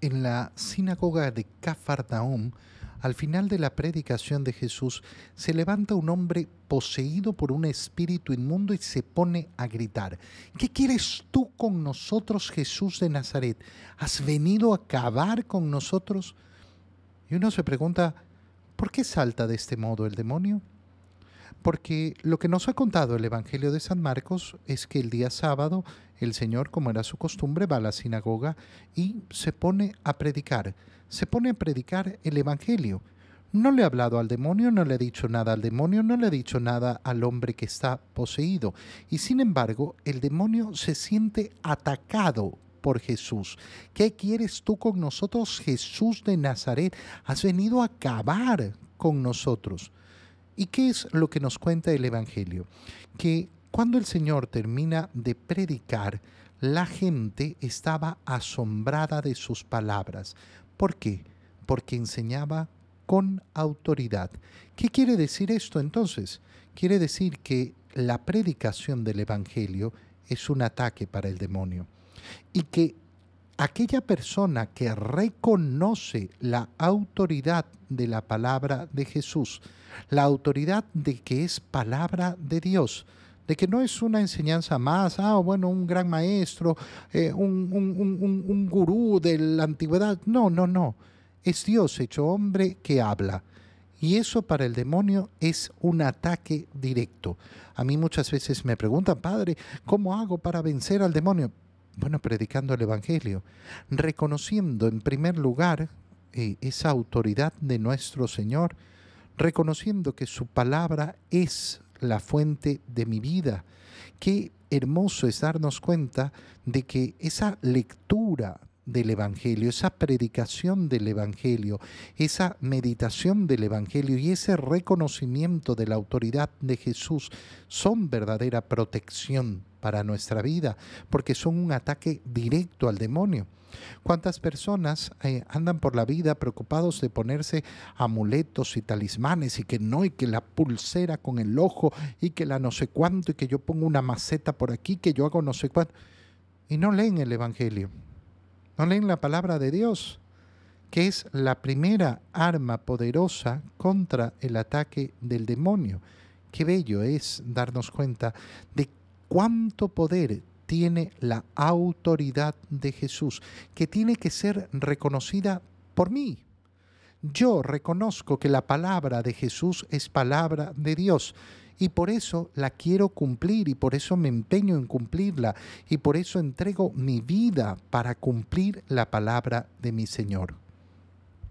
en la sinagoga de Cafarnaum, al final de la predicación de Jesús, se levanta un hombre poseído por un espíritu inmundo y se pone a gritar, ¿qué quieres tú con nosotros, Jesús de Nazaret? ¿Has venido a acabar con nosotros? Y uno se pregunta, ¿por qué salta de este modo el demonio? Porque lo que nos ha contado el Evangelio de San Marcos es que el día sábado el Señor, como era su costumbre, va a la sinagoga y se pone a predicar, se pone a predicar el Evangelio. No le ha hablado al demonio, no le ha dicho nada al demonio, no le ha dicho nada al hombre que está poseído. Y sin embargo, el demonio se siente atacado por Jesús. ¿Qué quieres tú con nosotros, Jesús de Nazaret? Has venido a acabar con nosotros. ¿Y qué es lo que nos cuenta el Evangelio? Que cuando el Señor termina de predicar, la gente estaba asombrada de sus palabras. ¿Por qué? Porque enseñaba con autoridad. ¿Qué quiere decir esto entonces? Quiere decir que la predicación del Evangelio es un ataque para el demonio y que aquella persona que reconoce la autoridad de la palabra de Jesús, la autoridad de que es palabra de Dios, de que no es una enseñanza más, ah, bueno, un gran maestro, eh, un, un, un gurú de la antigüedad. No, no, no. Es Dios hecho hombre que habla. Y eso para el demonio es un ataque directo. A mí muchas veces me preguntan, Padre, ¿cómo hago para vencer al demonio? Bueno, predicando el Evangelio, reconociendo en primer lugar eh, esa autoridad de nuestro Señor, reconociendo que su palabra es la fuente de mi vida. Qué hermoso es darnos cuenta de que esa lectura del Evangelio, esa predicación del Evangelio, esa meditación del Evangelio y ese reconocimiento de la autoridad de Jesús son verdadera protección para nuestra vida, porque son un ataque directo al demonio. ¿Cuántas personas eh, andan por la vida preocupados de ponerse amuletos y talismanes y que no, y que la pulsera con el ojo y que la no sé cuánto y que yo pongo una maceta por aquí, que yo hago no sé cuánto? Y no leen el Evangelio, no leen la palabra de Dios, que es la primera arma poderosa contra el ataque del demonio. Qué bello es darnos cuenta de cuánto poder tiene la autoridad de Jesús, que tiene que ser reconocida por mí. Yo reconozco que la palabra de Jesús es palabra de Dios y por eso la quiero cumplir y por eso me empeño en cumplirla y por eso entrego mi vida para cumplir la palabra de mi Señor.